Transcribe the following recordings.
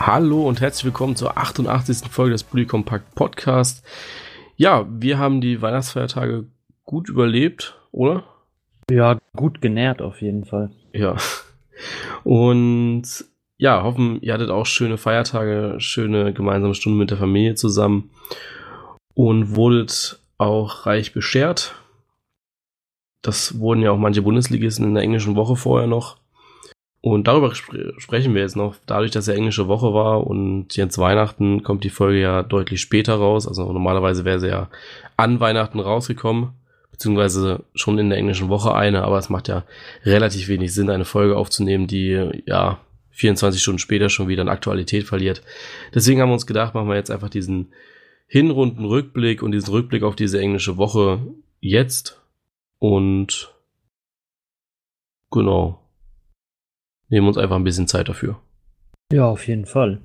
Hallo und herzlich willkommen zur 88. Folge des Bully Compact Podcast. Ja, wir haben die Weihnachtsfeiertage gut überlebt, oder? Ja, gut genährt auf jeden Fall. Ja. Und ja, hoffen, ihr hattet auch schöne Feiertage, schöne gemeinsame Stunden mit der Familie zusammen und wurdet auch reich beschert. Das wurden ja auch manche Bundesligisten in der englischen Woche vorher noch. Und darüber spre sprechen wir jetzt noch. Dadurch, dass ja englische Woche war und jetzt Weihnachten, kommt die Folge ja deutlich später raus. Also normalerweise wäre sie ja an Weihnachten rausgekommen, beziehungsweise schon in der englischen Woche eine, aber es macht ja relativ wenig Sinn, eine Folge aufzunehmen, die ja 24 Stunden später schon wieder an Aktualität verliert. Deswegen haben wir uns gedacht, machen wir jetzt einfach diesen Hinrunden-Rückblick und diesen Rückblick auf diese englische Woche jetzt. Und genau, nehmen uns einfach ein bisschen Zeit dafür. Ja, auf jeden Fall.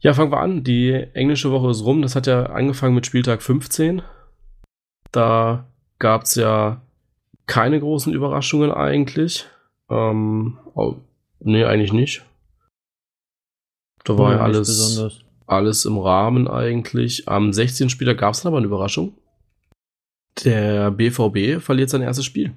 Ja, fangen wir an. Die englische Woche ist rum. Das hat ja angefangen mit Spieltag 15. Da gab es ja keine großen Überraschungen eigentlich. Ähm, oh, nee, eigentlich nicht. Da war ja alles, alles im Rahmen eigentlich. Am 16. Spieltag gab es dann aber eine Überraschung. Der BVB verliert sein erstes Spiel.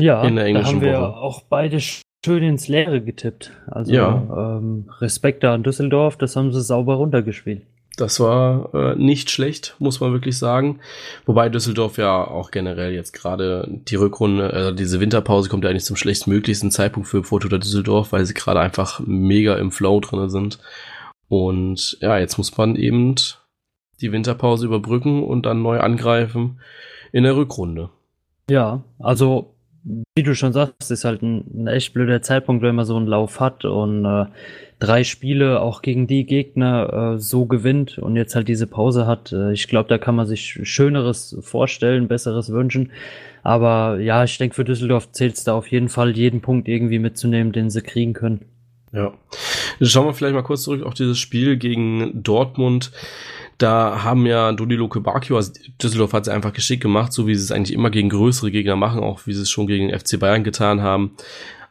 Ja, in der englischen da haben wir Woche. auch beide schön ins Leere getippt. Also ja. ähm, Respekt da an Düsseldorf, das haben sie sauber runtergespielt. Das war äh, nicht schlecht, muss man wirklich sagen. Wobei Düsseldorf ja auch generell jetzt gerade die Rückrunde, äh, diese Winterpause kommt ja eigentlich zum schlechtmöglichsten Zeitpunkt für Fortuna Düsseldorf, weil sie gerade einfach mega im Flow drin sind. Und ja, jetzt muss man eben die Winterpause überbrücken und dann neu angreifen in der Rückrunde. Ja, also wie du schon sagst, ist halt ein, ein, echt blöder Zeitpunkt, wenn man so einen Lauf hat und äh, drei Spiele auch gegen die Gegner äh, so gewinnt und jetzt halt diese Pause hat. Äh, ich glaube, da kann man sich Schöneres vorstellen, Besseres wünschen. Aber ja, ich denke, für Düsseldorf zählt es da auf jeden Fall, jeden Punkt irgendwie mitzunehmen, den sie kriegen können. Ja. Schauen wir vielleicht mal kurz zurück auf dieses Spiel gegen Dortmund. Da haben ja Danilo Kebakio, also Düsseldorf hat es einfach geschickt gemacht, so wie sie es eigentlich immer gegen größere Gegner machen, auch wie sie es schon gegen FC Bayern getan haben.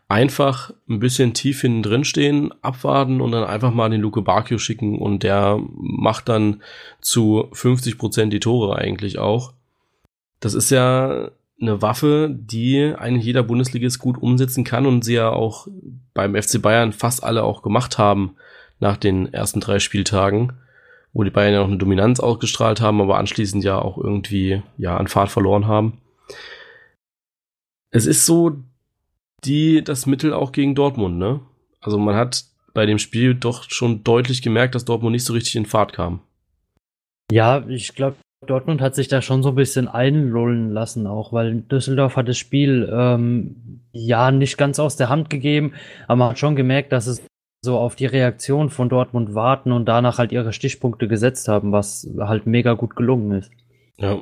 Einfach ein bisschen tief hinten drin stehen, abwarten und dann einfach mal den Luke Bakio schicken und der macht dann zu 50 Prozent die Tore eigentlich auch. Das ist ja eine Waffe, die eigentlich jeder Bundesligist gut umsetzen kann und sie ja auch beim FC Bayern fast alle auch gemacht haben nach den ersten drei Spieltagen wo die Bayern ja noch eine Dominanz ausgestrahlt haben, aber anschließend ja auch irgendwie ja an Fahrt verloren haben. Es ist so die das Mittel auch gegen Dortmund, ne? Also man hat bei dem Spiel doch schon deutlich gemerkt, dass Dortmund nicht so richtig in Fahrt kam. Ja, ich glaube, Dortmund hat sich da schon so ein bisschen einlullen lassen, auch weil Düsseldorf hat das Spiel ähm, ja nicht ganz aus der Hand gegeben, aber man hat schon gemerkt, dass es so auf die Reaktion von Dortmund warten und danach halt ihre Stichpunkte gesetzt haben, was halt mega gut gelungen ist. Ja,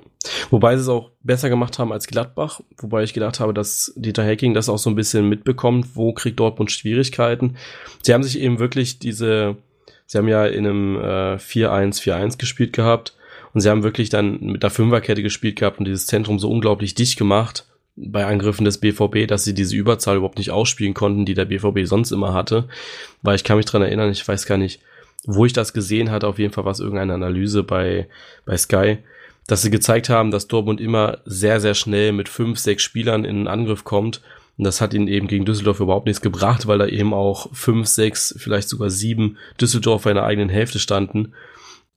wobei sie es auch besser gemacht haben als Gladbach, wobei ich gedacht habe, dass Dieter Hacking das auch so ein bisschen mitbekommt, wo kriegt Dortmund Schwierigkeiten. Sie haben sich eben wirklich diese, sie haben ja in einem äh, 4-1-4-1 gespielt gehabt und sie haben wirklich dann mit der Fünferkette gespielt gehabt und dieses Zentrum so unglaublich dicht gemacht, bei Angriffen des BVB, dass sie diese Überzahl überhaupt nicht ausspielen konnten, die der BVB sonst immer hatte. Weil ich kann mich dran erinnern, ich weiß gar nicht, wo ich das gesehen hatte, auf jeden Fall war es irgendeine Analyse bei, bei Sky, dass sie gezeigt haben, dass Dortmund immer sehr, sehr schnell mit fünf, sechs Spielern in einen Angriff kommt. Und das hat ihnen eben gegen Düsseldorf überhaupt nichts gebracht, weil da eben auch fünf, sechs, vielleicht sogar sieben Düsseldorfer in der eigenen Hälfte standen.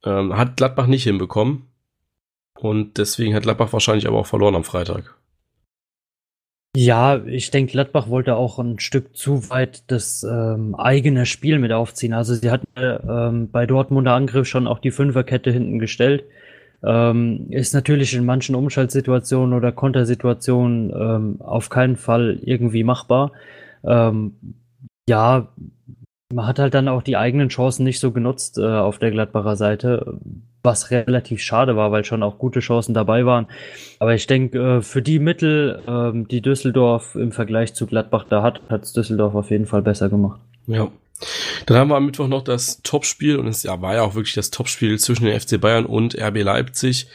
Ähm, hat Gladbach nicht hinbekommen. Und deswegen hat Gladbach wahrscheinlich aber auch verloren am Freitag. Ja, ich denke, Gladbach wollte auch ein Stück zu weit das ähm, eigene Spiel mit aufziehen. Also sie hatten ähm, bei Dortmunder Angriff schon auch die Fünferkette hinten gestellt. Ähm, ist natürlich in manchen Umschaltsituationen oder Kontersituationen ähm, auf keinen Fall irgendwie machbar. Ähm, ja, man hat halt dann auch die eigenen Chancen nicht so genutzt äh, auf der Gladbacher Seite was relativ schade war, weil schon auch gute Chancen dabei waren. Aber ich denke, äh, für die Mittel, ähm, die Düsseldorf im Vergleich zu Gladbach da hat, hat es Düsseldorf auf jeden Fall besser gemacht. Ja. Dann haben wir am Mittwoch noch das Topspiel und es ja, war ja auch wirklich das Topspiel zwischen den FC Bayern und RB Leipzig.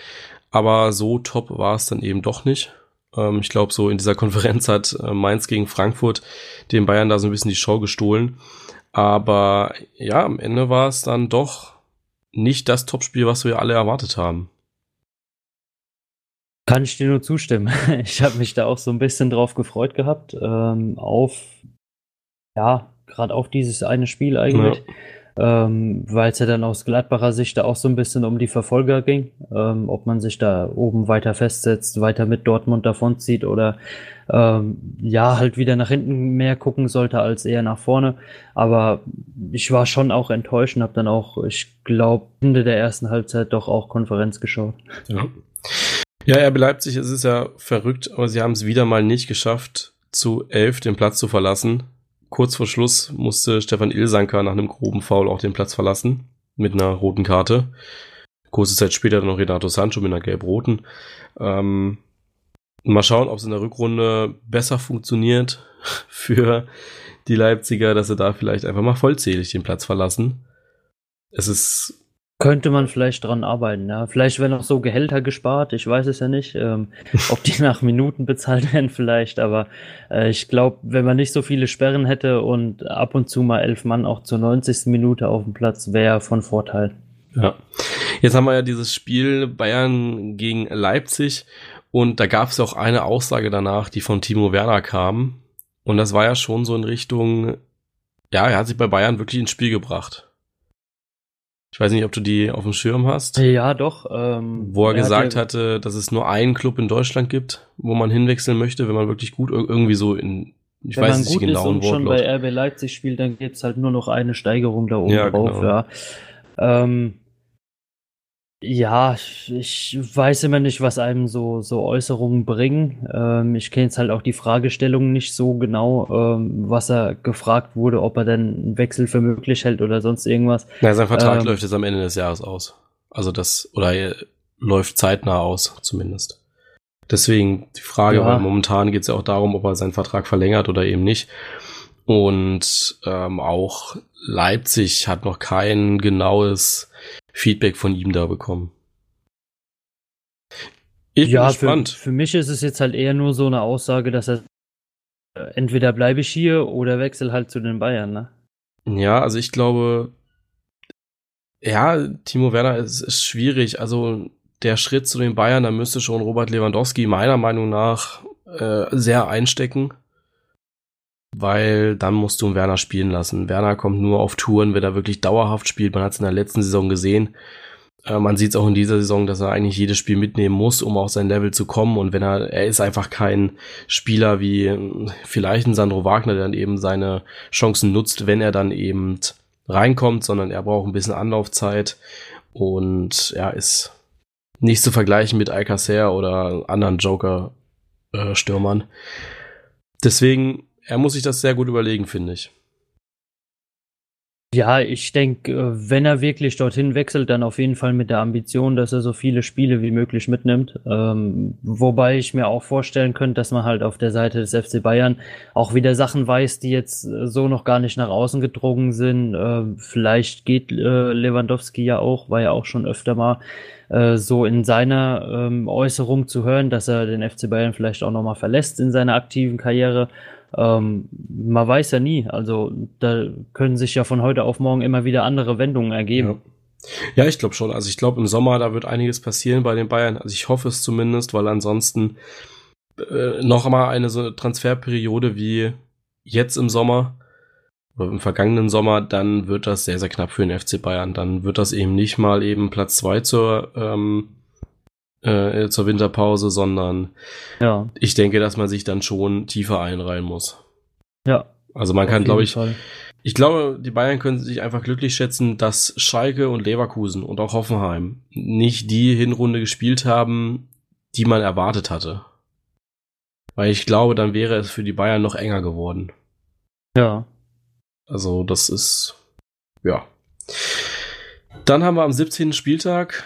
Aber so top war es dann eben doch nicht. Ähm, ich glaube, so in dieser Konferenz hat äh, Mainz gegen Frankfurt den Bayern da so ein bisschen die Show gestohlen. Aber ja, am Ende war es dann doch nicht das Topspiel, was wir alle erwartet haben. Kann ich dir nur zustimmen. Ich habe mich da auch so ein bisschen drauf gefreut gehabt, ähm, auf, ja, gerade auf dieses eine Spiel eigentlich. Ja ähm, weil es ja dann aus Gladbacher Sicht da auch so ein bisschen um die Verfolger ging, ähm, ob man sich da oben weiter festsetzt, weiter mit Dortmund davonzieht oder ähm, ja, halt wieder nach hinten mehr gucken sollte als eher nach vorne. Aber ich war schon auch enttäuscht und habe dann auch, ich glaube, Ende der ersten Halbzeit doch auch Konferenz geschaut. Ja. Ja, RB Leipzig, es ist ja verrückt, aber sie haben es wieder mal nicht geschafft, zu elf den Platz zu verlassen kurz vor Schluss musste Stefan Ilsanker nach einem groben Foul auch den Platz verlassen. Mit einer roten Karte. Kurze Zeit später noch Renato Sancho mit einer gelb-roten. Ähm, mal schauen, ob es in der Rückrunde besser funktioniert für die Leipziger, dass sie da vielleicht einfach mal vollzählig den Platz verlassen. Es ist könnte man vielleicht dran arbeiten, ja. Vielleicht werden auch so Gehälter gespart, ich weiß es ja nicht, ähm, ob die nach Minuten bezahlt werden vielleicht, aber äh, ich glaube, wenn man nicht so viele Sperren hätte und ab und zu mal elf Mann auch zur 90. Minute auf dem Platz, wäre von Vorteil. Ja. Jetzt haben wir ja dieses Spiel Bayern gegen Leipzig und da gab es auch eine Aussage danach, die von Timo Werner kam. Und das war ja schon so in Richtung, ja, er hat sich bei Bayern wirklich ins Spiel gebracht. Ich weiß nicht, ob du die auf dem Schirm hast. Ja, doch. Ähm, wo er, er gesagt hatte, hatte, dass es nur einen Club in Deutschland gibt, wo man hinwechseln möchte, wenn man wirklich gut irgendwie so in ich wenn weiß man nicht gut genau ist und schon bei RB Leipzig spielt, dann gibt's halt nur noch eine Steigerung da oben ja, drauf, genau. ja. Ähm, ja, ich weiß immer nicht, was einem so, so Äußerungen bringen. Ähm, ich kenne jetzt halt auch die Fragestellung nicht so genau, ähm, was er gefragt wurde, ob er denn einen Wechsel für möglich hält oder sonst irgendwas. Na, sein Vertrag ähm, läuft jetzt am Ende des Jahres aus. Also das, oder läuft zeitnah aus, zumindest. Deswegen die Frage, ja. weil momentan geht es ja auch darum, ob er seinen Vertrag verlängert oder eben nicht. Und ähm, auch Leipzig hat noch kein genaues Feedback von ihm da bekommen. Ich ja, bin gespannt. Für, für mich ist es jetzt halt eher nur so eine Aussage, dass er äh, entweder bleibe ich hier oder wechsel halt zu den Bayern, ne? Ja, also ich glaube, ja, Timo Werner ist, ist schwierig. Also der Schritt zu den Bayern, da müsste schon Robert Lewandowski meiner Meinung nach äh, sehr einstecken weil dann musst du Werner spielen lassen. Werner kommt nur auf Touren, wenn er wirklich dauerhaft spielt. Man hat es in der letzten Saison gesehen. Äh, man sieht es auch in dieser Saison, dass er eigentlich jedes Spiel mitnehmen muss, um auf sein Level zu kommen. Und wenn er, er ist einfach kein Spieler wie äh, vielleicht ein Sandro Wagner, der dann eben seine Chancen nutzt, wenn er dann eben reinkommt, sondern er braucht ein bisschen Anlaufzeit und er ist nicht zu vergleichen mit Alcacer oder anderen Joker-Stürmern. Äh, Deswegen er muss sich das sehr gut überlegen, finde ich. Ja, ich denke, äh, wenn er wirklich dorthin wechselt, dann auf jeden Fall mit der Ambition, dass er so viele Spiele wie möglich mitnimmt. Ähm, wobei ich mir auch vorstellen könnte, dass man halt auf der Seite des FC Bayern auch wieder Sachen weiß, die jetzt äh, so noch gar nicht nach außen gedrungen sind. Äh, vielleicht geht äh, Lewandowski ja auch, war ja auch schon öfter mal äh, so in seiner ähm, Äußerung zu hören, dass er den FC Bayern vielleicht auch nochmal verlässt in seiner aktiven Karriere. Ähm, man weiß ja nie. Also da können sich ja von heute auf morgen immer wieder andere Wendungen ergeben. Ja. ja ich glaube schon. Also ich glaube im Sommer, da wird einiges passieren bei den Bayern. Also ich hoffe es zumindest, weil ansonsten äh, noch mal eine so Transferperiode wie jetzt im Sommer oder im vergangenen Sommer, dann wird das sehr, sehr knapp für den FC Bayern. Dann wird das eben nicht mal eben Platz zwei zur ähm, äh, zur Winterpause, sondern ja. ich denke, dass man sich dann schon tiefer einreihen muss. Ja. Also man kann, glaube ich, Fall. ich glaube, die Bayern können sich einfach glücklich schätzen, dass Schalke und Leverkusen und auch Hoffenheim nicht die Hinrunde gespielt haben, die man erwartet hatte. Weil ich glaube, dann wäre es für die Bayern noch enger geworden. Ja. Also das ist, ja. Dann haben wir am 17. Spieltag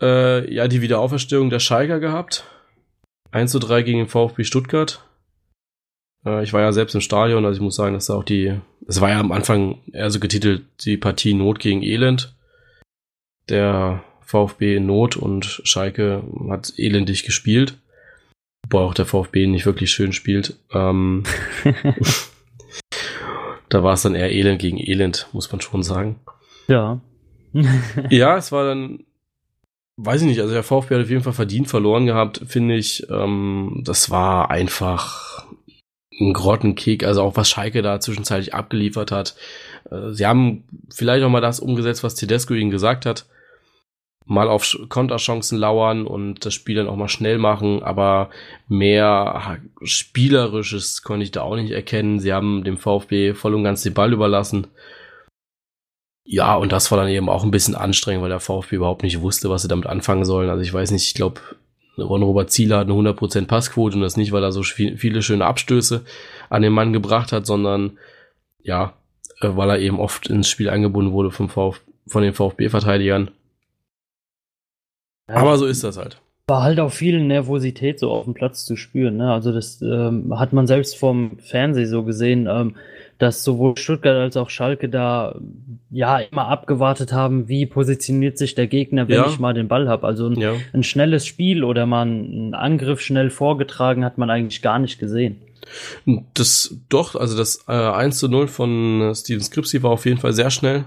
äh, ja die Wiederauferstehung der Schalker gehabt. 1 zu 3 gegen den VfB Stuttgart. Äh, ich war ja selbst im Stadion, also ich muss sagen, dass da auch die, es war ja am Anfang eher so getitelt, die Partie Not gegen Elend. Der VfB in Not und Schalke hat elendig gespielt. Wobei auch der VfB nicht wirklich schön spielt. Ähm, Da war es dann eher Elend gegen Elend, muss man schon sagen. Ja. ja, es war dann, weiß ich nicht, also der VfB hat auf jeden Fall verdient verloren gehabt, finde ich. Ähm, das war einfach ein Grottenkick, also auch was Schalke da zwischenzeitlich abgeliefert hat. Äh, sie haben vielleicht auch mal das umgesetzt, was Tedesco ihnen gesagt hat. Mal auf Konterchancen lauern und das Spiel dann auch mal schnell machen, aber mehr Spielerisches konnte ich da auch nicht erkennen. Sie haben dem VfB voll und ganz den Ball überlassen. Ja, und das war dann eben auch ein bisschen anstrengend, weil der VfB überhaupt nicht wusste, was sie damit anfangen sollen. Also ich weiß nicht, ich glaube, Ron-Robert Zieler hat eine 100% Passquote und das nicht, weil er so viele schöne Abstöße an den Mann gebracht hat, sondern ja, äh, weil er eben oft ins Spiel eingebunden wurde vom Vf von den VfB-Verteidigern. Ja, Aber so ist das halt. War halt auch viel Nervosität so auf dem Platz zu spüren. Ne? Also das ähm, hat man selbst vom Fernsehen so gesehen. Ähm, dass sowohl Stuttgart als auch Schalke da ja immer abgewartet haben, wie positioniert sich der Gegner, wenn ja. ich mal den Ball habe. Also ein, ja. ein, schnelles Spiel oder mal einen Angriff schnell vorgetragen hat man eigentlich gar nicht gesehen. Das doch, also das äh, 1 zu 0 von äh, Steven Skripsi war auf jeden Fall sehr schnell.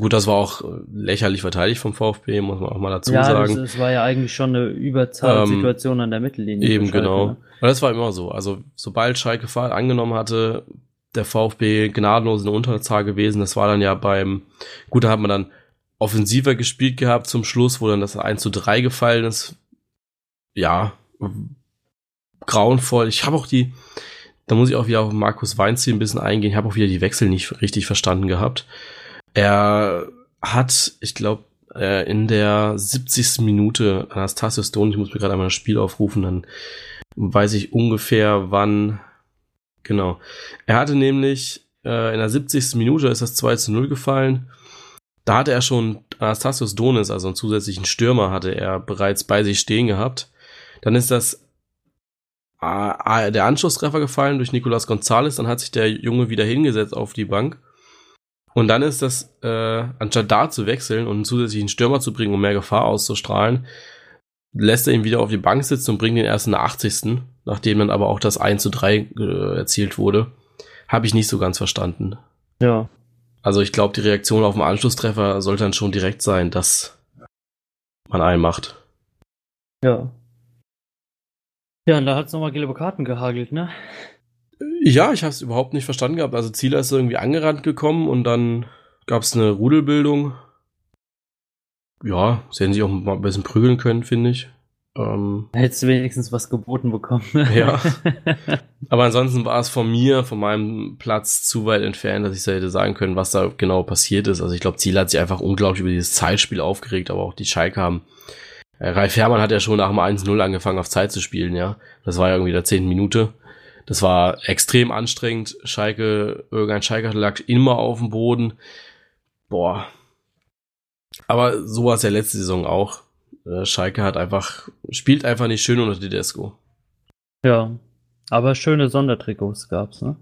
Gut, das war auch äh, lächerlich verteidigt vom VfB, muss man auch mal dazu ja, sagen. Ja, es war ja eigentlich schon eine Überzahlsituation ähm, an der Mittellinie. Eben, Schalke, genau. Ne? Aber das war immer so. Also, sobald Schalke Fall angenommen hatte, der VfB gnadenlos in Unterzahl gewesen. Das war dann ja beim, gut, da hat man dann offensiver gespielt gehabt zum Schluss, wo dann das 1 zu 3 gefallen ist. Ja, grauenvoll. Ich habe auch die, da muss ich auch wieder auf Markus Weinziel ein bisschen eingehen. Ich habe auch wieder die Wechsel nicht richtig verstanden gehabt. Er hat, ich glaube, äh, in der 70. Minute Anastasios Don, ich muss mir gerade einmal das Spiel aufrufen, dann weiß ich ungefähr, wann Genau. Er hatte nämlich äh, in der 70. Minute ist das 2 zu 0 gefallen. Da hatte er schon Anastasios Donis, also einen zusätzlichen Stürmer, hatte er bereits bei sich stehen gehabt. Dann ist das äh, der Anschlusstreffer gefallen durch Nicolas Gonzalez. Dann hat sich der Junge wieder hingesetzt auf die Bank. Und dann ist das, äh, anstatt da zu wechseln und einen zusätzlichen Stürmer zu bringen, um mehr Gefahr auszustrahlen, lässt er ihn wieder auf die Bank sitzen und bringt ihn erst in der 80 nachdem dann aber auch das 1 zu 3 äh, erzielt wurde, habe ich nicht so ganz verstanden. Ja. Also ich glaube, die Reaktion auf den Anschlusstreffer sollte dann schon direkt sein, dass man einen macht. Ja. Ja, und da hat es nochmal gelbe Karten gehagelt, ne? Ja, ich habe es überhaupt nicht verstanden gehabt. Also Zieler ist irgendwie angerannt gekommen und dann gab es eine Rudelbildung. Ja, sie hätten sich auch mal ein bisschen prügeln können, finde ich. Ähm, Hättest du wenigstens was geboten bekommen. ja. Aber ansonsten war es von mir, von meinem Platz zu weit entfernt, dass ich so hätte sagen können, was da genau passiert ist. Also ich glaube, Ziel hat sich einfach unglaublich über dieses Zeitspiel aufgeregt, aber auch die Schalke haben. Äh, Ralf Herrmann hat ja schon nach dem 1-0 angefangen, auf Zeit zu spielen, ja. Das war ja irgendwie der 10. Minute. Das war extrem anstrengend. Schalke, irgendein Schalke lag immer auf dem Boden. Boah. Aber so war es ja letzte Saison auch äh, Schalke hat einfach, spielt einfach nicht schön unter Tedesco. Ja, aber schöne Sondertrikots gab's, ne?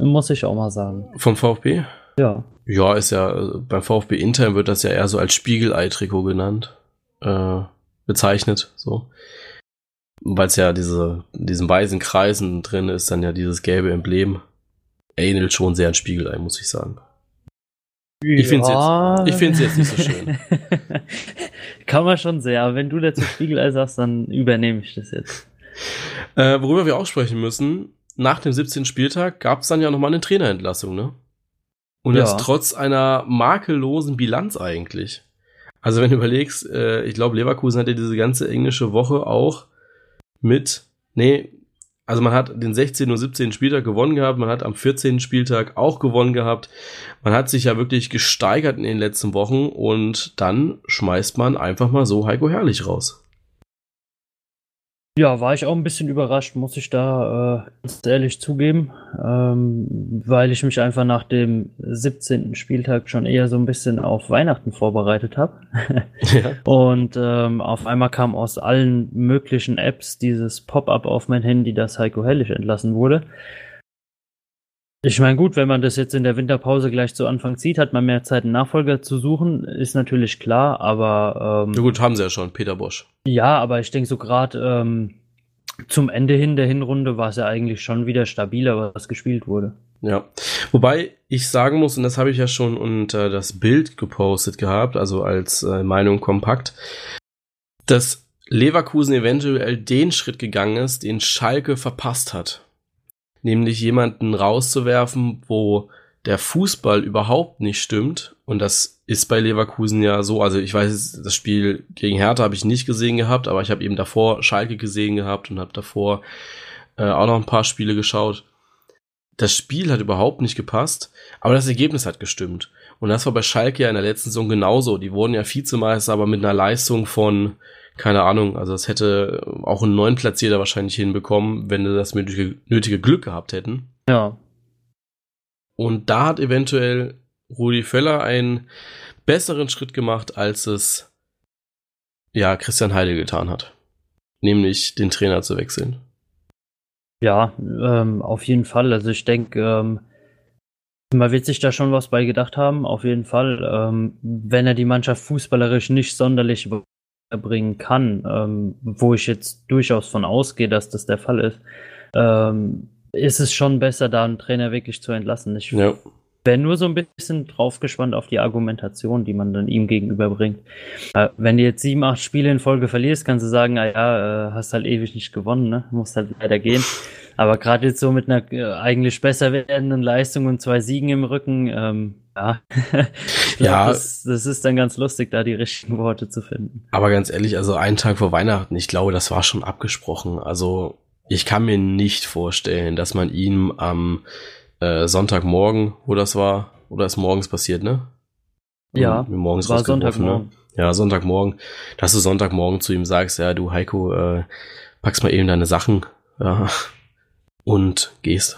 Muss ich auch mal sagen. Vom VfB? Ja. Ja, ist ja, äh, beim VfB intern wird das ja eher so als Spiegelei-Trikot genannt, äh, bezeichnet, so. Weil es ja diese, diesen weißen Kreisen drin ist, dann ja dieses gelbe Emblem. Ähnelt schon sehr an Spiegelei, muss ich sagen. Ich finde es jetzt, ich find's jetzt nicht so schön. Kann man schon sehr, aber wenn du dazu Spiegelei sagst, dann übernehme ich das jetzt. Äh, worüber wir auch sprechen müssen, nach dem 17. Spieltag gab es dann ja nochmal eine Trainerentlassung, ne? Und ja. das trotz einer makellosen Bilanz eigentlich. Also wenn du überlegst, äh, ich glaube, Leverkusen hatte diese ganze englische Woche auch mit, nee, also man hat den 16. und 17. Spieltag gewonnen gehabt, man hat am 14. Spieltag auch gewonnen gehabt. Man hat sich ja wirklich gesteigert in den letzten Wochen und dann schmeißt man einfach mal so Heiko Herrlich raus. Ja, war ich auch ein bisschen überrascht, muss ich da äh, ganz ehrlich zugeben, ähm, weil ich mich einfach nach dem 17. Spieltag schon eher so ein bisschen auf Weihnachten vorbereitet habe. ja. Und ähm, auf einmal kam aus allen möglichen Apps dieses Pop-up auf mein Handy, dass Heiko Hellig entlassen wurde. Ich meine, gut, wenn man das jetzt in der Winterpause gleich zu Anfang zieht, hat man mehr Zeit, einen Nachfolger zu suchen, ist natürlich klar, aber. Ähm, ja gut, haben sie ja schon, Peter Bosch. Ja, aber ich denke so gerade ähm, zum Ende hin der Hinrunde war es ja eigentlich schon wieder stabiler, was gespielt wurde. Ja, wobei ich sagen muss, und das habe ich ja schon unter das Bild gepostet gehabt, also als äh, Meinung kompakt, dass Leverkusen eventuell den Schritt gegangen ist, den Schalke verpasst hat. Nämlich jemanden rauszuwerfen, wo der Fußball überhaupt nicht stimmt. Und das ist bei Leverkusen ja so. Also ich weiß, das Spiel gegen Hertha habe ich nicht gesehen gehabt, aber ich habe eben davor Schalke gesehen gehabt und habe davor äh, auch noch ein paar Spiele geschaut das Spiel hat überhaupt nicht gepasst, aber das Ergebnis hat gestimmt. Und das war bei Schalke ja in der letzten Saison genauso. Die wurden ja Vizemeister, aber mit einer Leistung von, keine Ahnung, also das hätte auch ein neuen Platzierter wahrscheinlich hinbekommen, wenn sie das nötige, nötige Glück gehabt hätten. Ja. Und da hat eventuell Rudi Völler einen besseren Schritt gemacht, als es ja Christian Heide getan hat. Nämlich den Trainer zu wechseln. Ja, ähm, auf jeden Fall. Also ich denke, ähm, man wird sich da schon was bei gedacht haben, auf jeden Fall. Ähm, wenn er die Mannschaft fußballerisch nicht sonderlich bringen kann, ähm, wo ich jetzt durchaus von ausgehe, dass das der Fall ist, ähm, ist es schon besser, da einen Trainer wirklich zu entlassen. Ich ja wäre nur so ein bisschen drauf gespannt auf die Argumentation, die man dann ihm gegenüberbringt. Äh, wenn du jetzt sieben, acht Spiele in Folge verlierst, kannst du sagen, ah ja, äh, hast halt ewig nicht gewonnen, ne? Musst halt leider gehen. Aber gerade jetzt so mit einer äh, eigentlich besser werdenden Leistung und zwei Siegen im Rücken, ähm, ja, ja das, das, ist dann ganz lustig, da die richtigen Worte zu finden. Aber ganz ehrlich, also einen Tag vor Weihnachten, ich glaube, das war schon abgesprochen. Also ich kann mir nicht vorstellen, dass man ihm am äh, Sonntagmorgen, wo das war, oder ist morgens passiert, ne? Ja, morgens war ne? Sonntagmorgen. Ne? Ja, Sonntagmorgen, dass du Sonntagmorgen zu ihm sagst, ja, du Heiko, äh, packst mal eben deine Sachen ja, und gehst.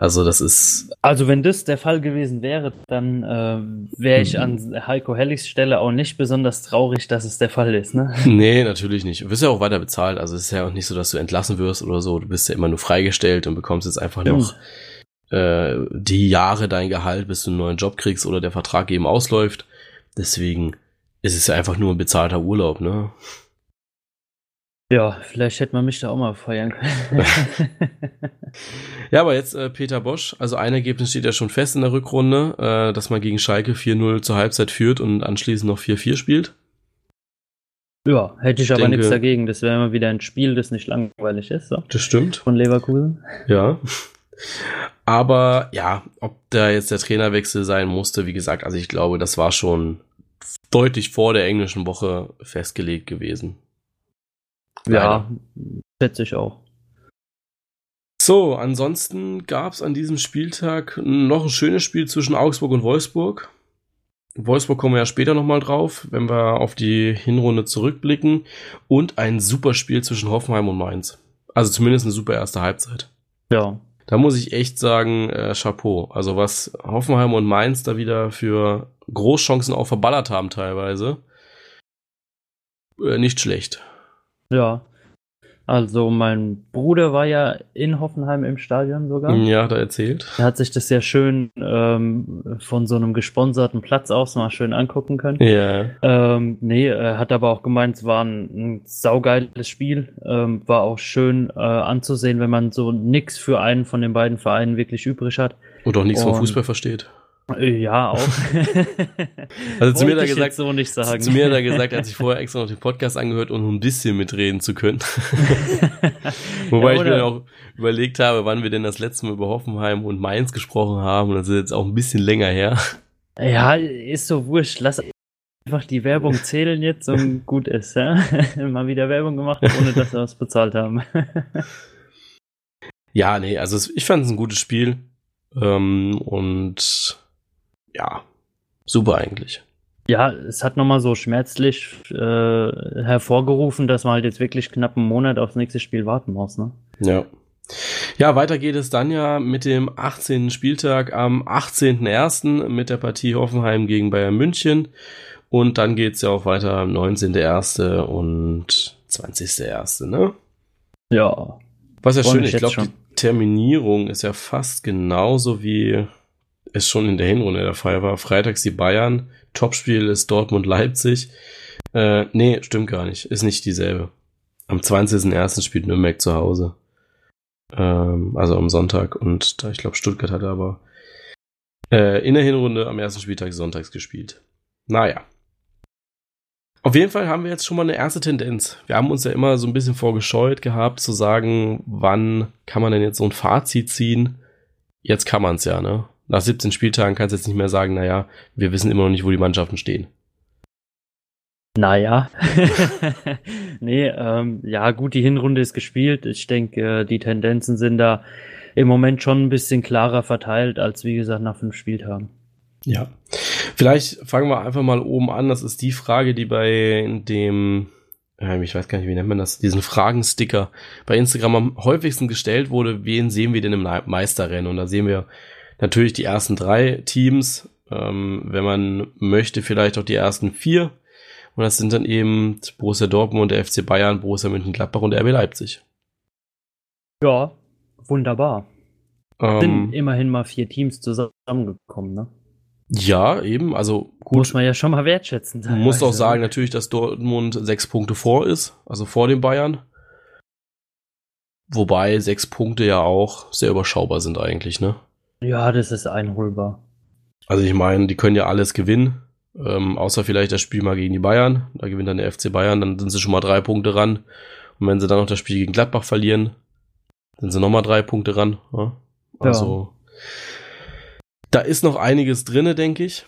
Also das ist. Also wenn das der Fall gewesen wäre, dann äh, wäre ich an Heiko Helligs Stelle auch nicht besonders traurig, dass es der Fall ist, ne? Nee, natürlich nicht. Du wirst ja auch weiter bezahlt. Also es ist ja auch nicht so, dass du entlassen wirst oder so. Du bist ja immer nur freigestellt und bekommst jetzt einfach ja. noch äh, die Jahre dein Gehalt, bis du einen neuen Job kriegst oder der Vertrag eben ausläuft. Deswegen ist es ja einfach nur ein bezahlter Urlaub, ne? Ja, vielleicht hätte man mich da auch mal feiern können. ja, aber jetzt äh, Peter Bosch, also ein Ergebnis steht ja schon fest in der Rückrunde, äh, dass man gegen Schalke 4-0 zur Halbzeit führt und anschließend noch 4-4 spielt. Ja, hätte ich, ich aber denke, nichts dagegen. Das wäre immer wieder ein Spiel, das nicht langweilig ist. So. Das stimmt. Von Leverkusen. Ja. Aber ja, ob da jetzt der Trainerwechsel sein musste, wie gesagt, also ich glaube, das war schon deutlich vor der englischen Woche festgelegt gewesen. Ja, schätze ich auch. So, ansonsten gab es an diesem Spieltag noch ein schönes Spiel zwischen Augsburg und Wolfsburg. Wolfsburg kommen wir ja später nochmal drauf, wenn wir auf die Hinrunde zurückblicken. Und ein super Spiel zwischen Hoffenheim und Mainz. Also zumindest eine super erste Halbzeit. Ja, da muss ich echt sagen, äh, Chapeau. Also was Hoffenheim und Mainz da wieder für Großchancen auch verballert haben teilweise. Äh, nicht schlecht. Ja, also mein Bruder war ja in Hoffenheim im Stadion sogar. Ja, hat er erzählt. Er hat sich das sehr schön ähm, von so einem gesponserten Platz aus mal schön angucken können. Ja. Ähm, nee, er hat aber auch gemeint, es war ein, ein saugeiles Spiel. Ähm, war auch schön äh, anzusehen, wenn man so nix für einen von den beiden Vereinen wirklich übrig hat. Und auch nichts vom Fußball versteht. Ja, auch. also zu mir da gesagt, so nicht sagen. Zu mir hat er gesagt, als ich vorher extra noch den Podcast angehört, um ein bisschen mitreden zu können. Wobei ja, ich mir auch überlegt habe, wann wir denn das letzte Mal über Hoffenheim und Mainz gesprochen haben. Und das ist jetzt auch ein bisschen länger her. Ja, ist so wurscht. Lass einfach die Werbung zählen jetzt und gut ist. Ja? Mal wieder Werbung gemacht, ohne dass wir was bezahlt haben. ja, nee, also ich fand es ein gutes Spiel. Ähm, und ja, super eigentlich. Ja, es hat nochmal so schmerzlich äh, hervorgerufen, dass man halt jetzt wirklich knapp einen Monat aufs nächste Spiel warten muss, ne? Ja. Ja, weiter geht es dann ja mit dem 18. Spieltag am 18.01. mit der Partie Hoffenheim gegen Bayern München. Und dann geht es ja auch weiter am 19.01. und 20.01., ne? Ja. Was ja schön, ich glaube, die Terminierung ist ja fast genauso wie es schon in der Hinrunde der Fall war. Freitags die Bayern, Topspiel ist Dortmund-Leipzig. Äh, nee, stimmt gar nicht. Ist nicht dieselbe. Am 20.01. spielt Nürnberg zu Hause. Ähm, also am Sonntag und da, ich glaube, Stuttgart hatte aber äh, in der Hinrunde am ersten Spieltag sonntags gespielt. Naja. Auf jeden Fall haben wir jetzt schon mal eine erste Tendenz. Wir haben uns ja immer so ein bisschen vorgescheut gehabt, zu sagen, wann kann man denn jetzt so ein Fazit ziehen? Jetzt kann man es ja, ne? Nach 17 Spieltagen kannst du jetzt nicht mehr sagen, naja, wir wissen immer noch nicht, wo die Mannschaften stehen. Naja. nee, ähm, ja, gut, die Hinrunde ist gespielt. Ich denke, äh, die Tendenzen sind da im Moment schon ein bisschen klarer verteilt als, wie gesagt, nach fünf Spieltagen. Ja. Vielleicht fangen wir einfach mal oben an. Das ist die Frage, die bei dem, äh, ich weiß gar nicht, wie nennt man das, diesen Fragensticker bei Instagram am häufigsten gestellt wurde. Wen sehen wir denn im Meisterrennen? Und da sehen wir natürlich die ersten drei Teams. Ähm, wenn man möchte, vielleicht auch die ersten vier. Und das sind dann eben Borussia Dortmund, der FC Bayern, Borussia Mönchengladbach und der RB Leipzig. Ja, wunderbar. Ähm, sind immerhin mal vier Teams zusammengekommen, ne? Ja, eben, also gut. Muss man ja schon mal wertschätzen. Man muss auch sagen, natürlich, dass Dortmund sechs Punkte vor ist, also vor den Bayern. Wobei sechs Punkte ja auch sehr überschaubar sind eigentlich, ne? Ja, das ist einholbar. Also ich meine, die können ja alles gewinnen, ähm, außer vielleicht das Spiel mal gegen die Bayern. Da gewinnt dann der FC Bayern, dann sind sie schon mal drei Punkte ran. Und wenn sie dann noch das Spiel gegen Gladbach verlieren, sind sie nochmal drei Punkte ran. Ja? Also ja da ist noch einiges drinne, denke ich.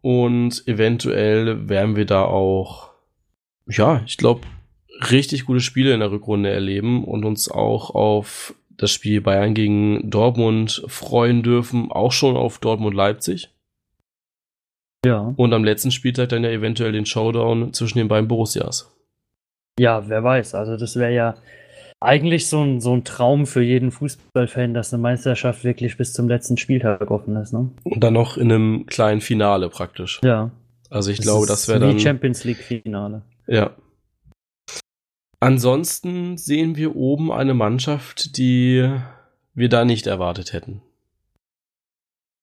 Und eventuell werden wir da auch, ja, ich glaube, richtig gute Spiele in der Rückrunde erleben und uns auch auf das Spiel Bayern gegen Dortmund freuen dürfen, auch schon auf Dortmund-Leipzig. Ja. Und am letzten Spieltag dann ja eventuell den Showdown zwischen den beiden Borussias. Ja, wer weiß. Also das wäre ja eigentlich so ein, so ein Traum für jeden Fußballfan, dass eine Meisterschaft wirklich bis zum letzten Spieltag offen ist. Ne? Und dann noch in einem kleinen Finale praktisch. Ja. Also ich das glaube, das wäre dann. Wie Champions League Finale. Ja. Ansonsten sehen wir oben eine Mannschaft, die wir da nicht erwartet hätten.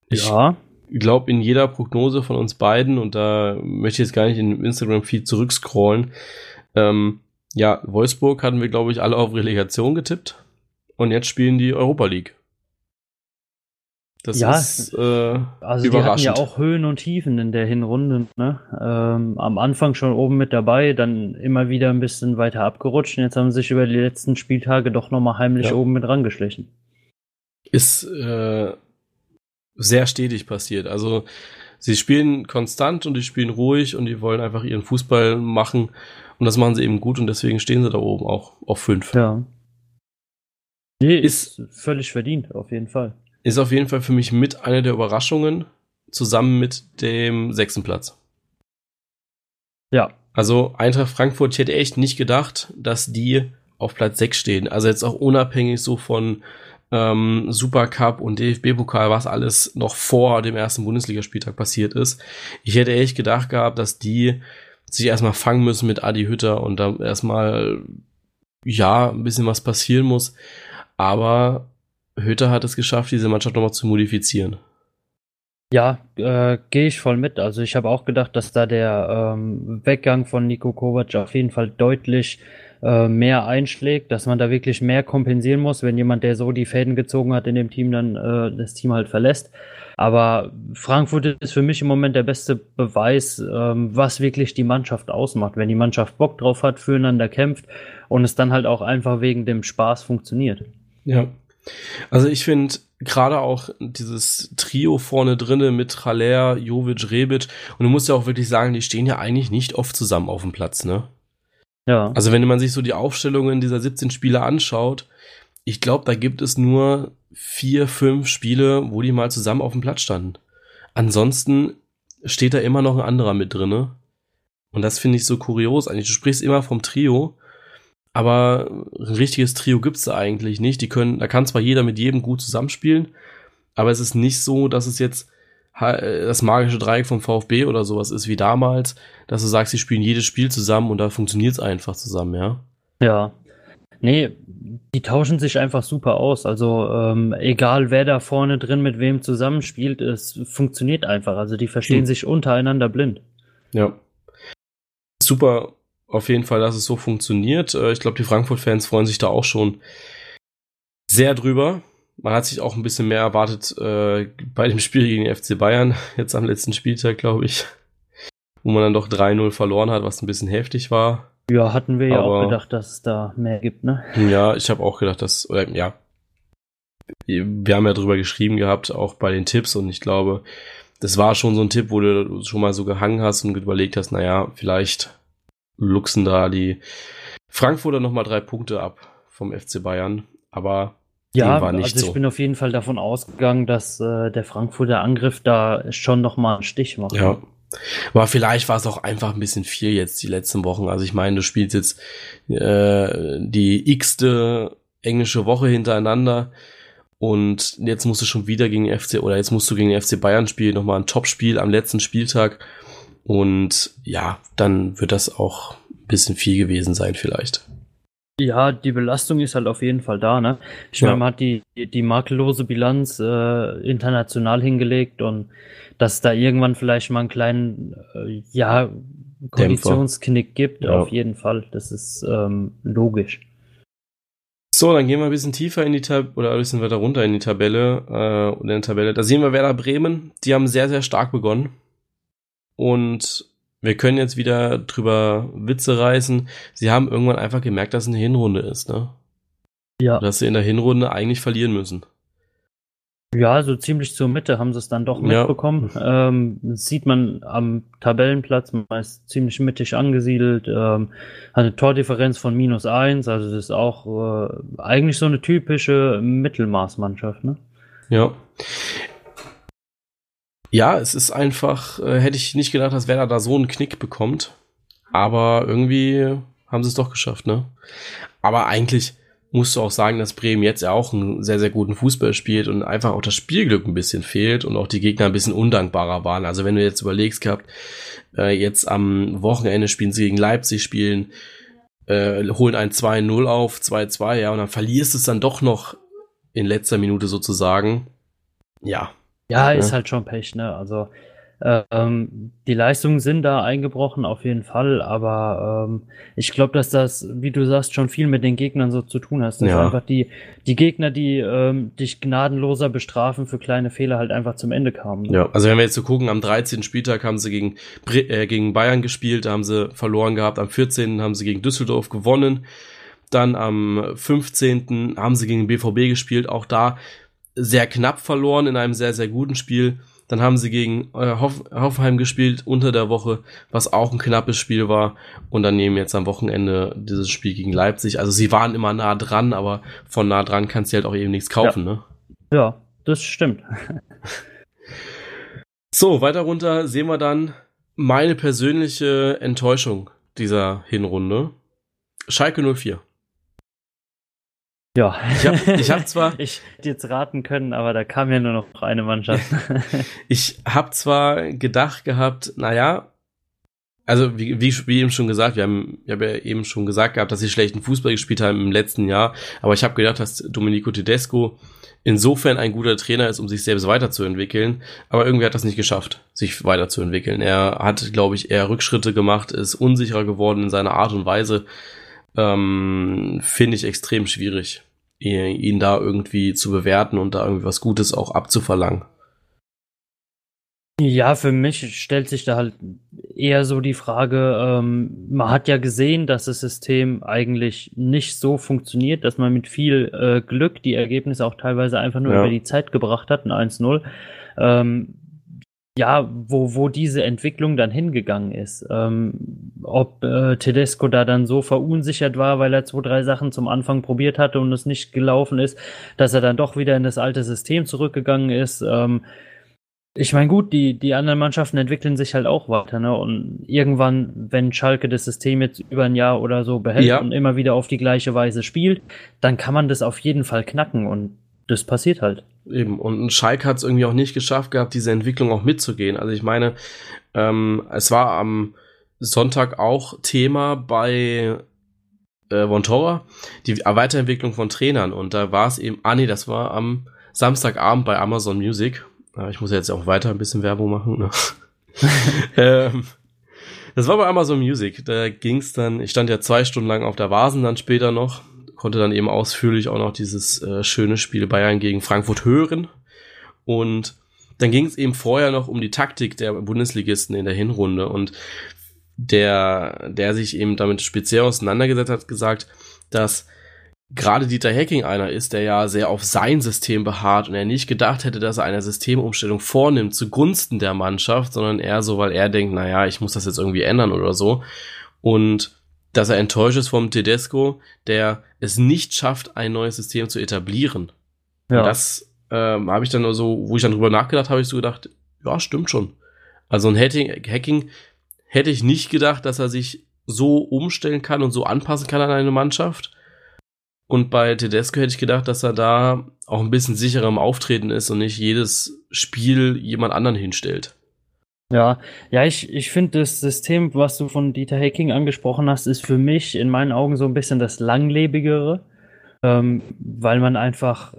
Ich ja. glaube, in jeder Prognose von uns beiden, und da möchte ich jetzt gar nicht in Instagram-Feed zurückscrollen, ähm, ja, Wolfsburg hatten wir, glaube ich, alle auf Relegation getippt. Und jetzt spielen die Europa League. Das ja, ist äh, also überraschend. die hatten ja auch Höhen und Tiefen in der Hinrunde. Ne? Ähm, am Anfang schon oben mit dabei, dann immer wieder ein bisschen weiter abgerutscht. Und jetzt haben sie sich über die letzten Spieltage doch nochmal heimlich ja. oben mit rangeschlichen. Ist äh, sehr stetig passiert. Also sie spielen konstant und die spielen ruhig und die wollen einfach ihren Fußball machen. Und das machen sie eben gut und deswegen stehen sie da oben auch auf fünf. Ja. Nee, ist, ist völlig verdient, auf jeden Fall. Ist auf jeden Fall für mich mit einer der Überraschungen, zusammen mit dem sechsten Platz. Ja. Also Eintracht Frankfurt, ich hätte echt nicht gedacht, dass die auf Platz 6 stehen. Also jetzt auch unabhängig so von ähm, Supercup und DFB-Pokal, was alles noch vor dem ersten Bundesligaspieltag passiert ist. Ich hätte echt gedacht gehabt, dass die sich erstmal fangen müssen mit Adi Hütter und da erstmal, ja, ein bisschen was passieren muss. Aber Hütter hat es geschafft, diese Mannschaft nochmal zu modifizieren. Ja, äh, gehe ich voll mit. Also ich habe auch gedacht, dass da der ähm, Weggang von Nico Kovac auf jeden Fall deutlich äh, mehr einschlägt, dass man da wirklich mehr kompensieren muss, wenn jemand, der so die Fäden gezogen hat in dem Team, dann äh, das Team halt verlässt. Aber Frankfurt ist für mich im Moment der beste Beweis, ähm, was wirklich die Mannschaft ausmacht. Wenn die Mannschaft Bock drauf hat, füreinander kämpft und es dann halt auch einfach wegen dem Spaß funktioniert. Ja. Also ich finde gerade auch dieses Trio vorne drinne mit Haller, Jovic, Rebic und du musst ja auch wirklich sagen, die stehen ja eigentlich nicht oft zusammen auf dem Platz, ne? Ja. Also wenn man sich so die Aufstellungen dieser 17 Spieler anschaut, ich glaube, da gibt es nur vier, fünf Spiele, wo die mal zusammen auf dem Platz standen. Ansonsten steht da immer noch ein anderer mit drinne. Und das finde ich so kurios eigentlich. Du sprichst immer vom Trio, aber ein richtiges Trio gibt's da eigentlich nicht. Die können, da kann zwar jeder mit jedem gut zusammenspielen, aber es ist nicht so, dass es jetzt das magische Dreieck vom VfB oder sowas ist wie damals, dass du sagst, sie spielen jedes Spiel zusammen und da funktioniert es einfach zusammen, ja? Ja. Nee, die tauschen sich einfach super aus. Also ähm, egal wer da vorne drin mit wem zusammenspielt, es funktioniert einfach. Also die verstehen hm. sich untereinander blind. Ja. Super auf jeden Fall, dass es so funktioniert. Äh, ich glaube, die Frankfurt-Fans freuen sich da auch schon sehr drüber. Man hat sich auch ein bisschen mehr erwartet äh, bei dem Spiel gegen den FC Bayern, jetzt am letzten Spieltag, glaube ich, wo man dann doch 3-0 verloren hat, was ein bisschen heftig war. Ja, hatten wir ja auch gedacht, dass es da mehr gibt, ne? Ja, ich habe auch gedacht, dass, oder, ja, wir haben ja drüber geschrieben gehabt, auch bei den Tipps und ich glaube, das war schon so ein Tipp, wo du schon mal so gehangen hast und überlegt hast, naja, vielleicht luxen da die Frankfurter nochmal drei Punkte ab vom FC Bayern, aber ja, war nicht also ich so. bin auf jeden Fall davon ausgegangen, dass äh, der Frankfurter Angriff da schon nochmal einen Stich macht. Ja. Aber vielleicht war es auch einfach ein bisschen viel jetzt die letzten Wochen. Also ich meine, du spielst jetzt äh, die x-te englische Woche hintereinander und jetzt musst du schon wieder gegen FC oder jetzt musst du gegen den FC Bayern spielen, nochmal ein Topspiel am letzten Spieltag. Und ja, dann wird das auch ein bisschen viel gewesen sein, vielleicht. Ja, die Belastung ist halt auf jeden Fall da, ne? Ich ja. meine, man hat die, die makellose Bilanz äh, international hingelegt und dass da irgendwann vielleicht mal einen kleinen, äh, ja, Konditionsknick gibt, ja. auf jeden Fall. Das ist ähm, logisch. So, dann gehen wir ein bisschen tiefer in die Tabelle oder ein bisschen weiter runter in die Tabelle äh, oder in der Tabelle. Da sehen wir Werder Bremen. Die haben sehr, sehr stark begonnen. Und wir können jetzt wieder drüber Witze reißen. Sie haben irgendwann einfach gemerkt, dass es eine Hinrunde ist, ne? Ja. Dass sie in der Hinrunde eigentlich verlieren müssen. Ja, so ziemlich zur Mitte haben sie es dann doch mitbekommen. Ja. Ähm, sieht man am Tabellenplatz, man ist ziemlich mittig angesiedelt, ähm, hat eine Tordifferenz von minus eins, also das ist auch äh, eigentlich so eine typische Mittelmaßmannschaft, ne? Ja. Ja, es ist einfach, äh, hätte ich nicht gedacht, dass Werder da so einen Knick bekommt. Aber irgendwie haben sie es doch geschafft, ne? Aber eigentlich, musst du auch sagen, dass Bremen jetzt ja auch einen sehr, sehr guten Fußball spielt und einfach auch das Spielglück ein bisschen fehlt und auch die Gegner ein bisschen undankbarer waren. Also wenn du jetzt überlegst gehabt, äh, jetzt am Wochenende spielen sie gegen Leipzig, spielen, äh, holen ein 2-0 auf, 2-2, ja, und dann verlierst du es dann doch noch in letzter Minute sozusagen. Ja. Ja, ist halt schon Pech, ne? Also ähm, die Leistungen sind da eingebrochen, auf jeden Fall, aber ähm, ich glaube, dass das, wie du sagst, schon viel mit den Gegnern so zu tun hast. Dass ja. einfach die, die Gegner, die ähm, dich gnadenloser bestrafen für kleine Fehler, halt einfach zum Ende kamen. Ne? Ja, also wenn wir jetzt so gucken, am 13. Spieltag haben sie gegen, äh, gegen Bayern gespielt, da haben sie verloren gehabt, am 14. haben sie gegen Düsseldorf gewonnen. Dann am 15. haben sie gegen BVB gespielt, auch da sehr knapp verloren in einem sehr, sehr guten Spiel. Dann haben sie gegen äh, Hoff Hoffenheim gespielt unter der Woche, was auch ein knappes Spiel war. Und dann nehmen jetzt am Wochenende dieses Spiel gegen Leipzig. Also sie waren immer nah dran, aber von nah dran kannst du halt auch eben nichts kaufen, ja. ne? Ja, das stimmt. so, weiter runter sehen wir dann meine persönliche Enttäuschung dieser Hinrunde. Schalke 04. Ja. Ich habe ich hab zwar. ich hätte jetzt raten können, aber da kam ja nur noch eine Mannschaft. ich habe zwar gedacht gehabt, naja, also wie, wie, wie eben schon gesagt, wir haben, ich habe ja eben schon gesagt gehabt, dass sie schlechten Fußball gespielt haben im letzten Jahr, aber ich habe gedacht, dass Domenico Tedesco insofern ein guter Trainer ist, um sich selbst weiterzuentwickeln, aber irgendwie hat das nicht geschafft, sich weiterzuentwickeln. Er hat, glaube ich, eher Rückschritte gemacht, ist unsicherer geworden in seiner Art und Weise ähm, finde ich extrem schwierig, ihn da irgendwie zu bewerten und da irgendwie was Gutes auch abzuverlangen. Ja, für mich stellt sich da halt eher so die Frage, ähm, man hat ja gesehen, dass das System eigentlich nicht so funktioniert, dass man mit viel äh, Glück die Ergebnisse auch teilweise einfach nur ja. über die Zeit gebracht hat, ein 1-0. Ähm, ja, wo, wo diese Entwicklung dann hingegangen ist. Ähm, ob äh, Tedesco da dann so verunsichert war, weil er zwei, drei Sachen zum Anfang probiert hatte und es nicht gelaufen ist, dass er dann doch wieder in das alte System zurückgegangen ist. Ähm, ich meine, gut, die, die anderen Mannschaften entwickeln sich halt auch weiter, ne? Und irgendwann, wenn Schalke das System jetzt über ein Jahr oder so behält ja. und immer wieder auf die gleiche Weise spielt, dann kann man das auf jeden Fall knacken und das passiert halt. Eben, und Schalke hat es irgendwie auch nicht geschafft gehabt, diese Entwicklung auch mitzugehen. Also ich meine, ähm, es war am Sonntag auch Thema bei äh, Vontora, die Weiterentwicklung von Trainern. Und da war es eben, ah nee, das war am Samstagabend bei Amazon Music. Ich muss jetzt auch weiter ein bisschen Werbung machen. Ne? ähm, das war bei Amazon Music. Da ging es dann, ich stand ja zwei Stunden lang auf der Vasen dann später noch konnte dann eben ausführlich auch noch dieses äh, schöne Spiel Bayern gegen Frankfurt hören. Und dann ging es eben vorher noch um die Taktik der Bundesligisten in der Hinrunde. Und der, der sich eben damit speziell auseinandergesetzt hat, gesagt, dass gerade Dieter Hacking einer ist, der ja sehr auf sein System beharrt und er nicht gedacht hätte, dass er eine Systemumstellung vornimmt zugunsten der Mannschaft, sondern eher so, weil er denkt, naja, ich muss das jetzt irgendwie ändern oder so. Und dass er enttäuscht ist vom Tedesco, der es nicht schafft, ein neues System zu etablieren. Ja. Und das ähm, habe ich dann nur so, wo ich dann drüber nachgedacht habe, ich so gedacht, ja, stimmt schon. Also ein Hacking, Hacking hätte ich nicht gedacht, dass er sich so umstellen kann und so anpassen kann an eine Mannschaft. Und bei Tedesco hätte ich gedacht, dass er da auch ein bisschen sicherer im Auftreten ist und nicht jedes Spiel jemand anderen hinstellt. Ja, ja, ich, ich finde das System, was du von Dieter Hacking angesprochen hast, ist für mich in meinen Augen so ein bisschen das langlebigere, ähm, weil man einfach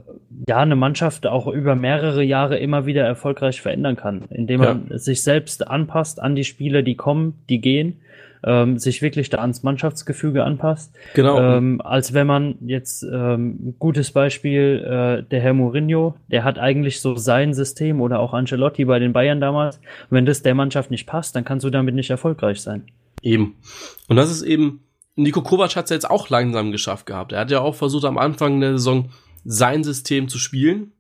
ja eine Mannschaft auch über mehrere Jahre immer wieder erfolgreich verändern kann, indem man ja. sich selbst anpasst an die Spieler, die kommen, die gehen ähm, sich wirklich da ans Mannschaftsgefüge anpasst. Genau. Ähm, als wenn man jetzt ähm, gutes Beispiel, äh, der Herr Mourinho, der hat eigentlich so sein System oder auch Ancelotti bei den Bayern damals. Und wenn das der Mannschaft nicht passt, dann kannst du damit nicht erfolgreich sein. Eben. Und das ist eben, Nico Kovac hat es jetzt auch langsam geschafft gehabt. Er hat ja auch versucht, am Anfang der Saison sein System zu spielen.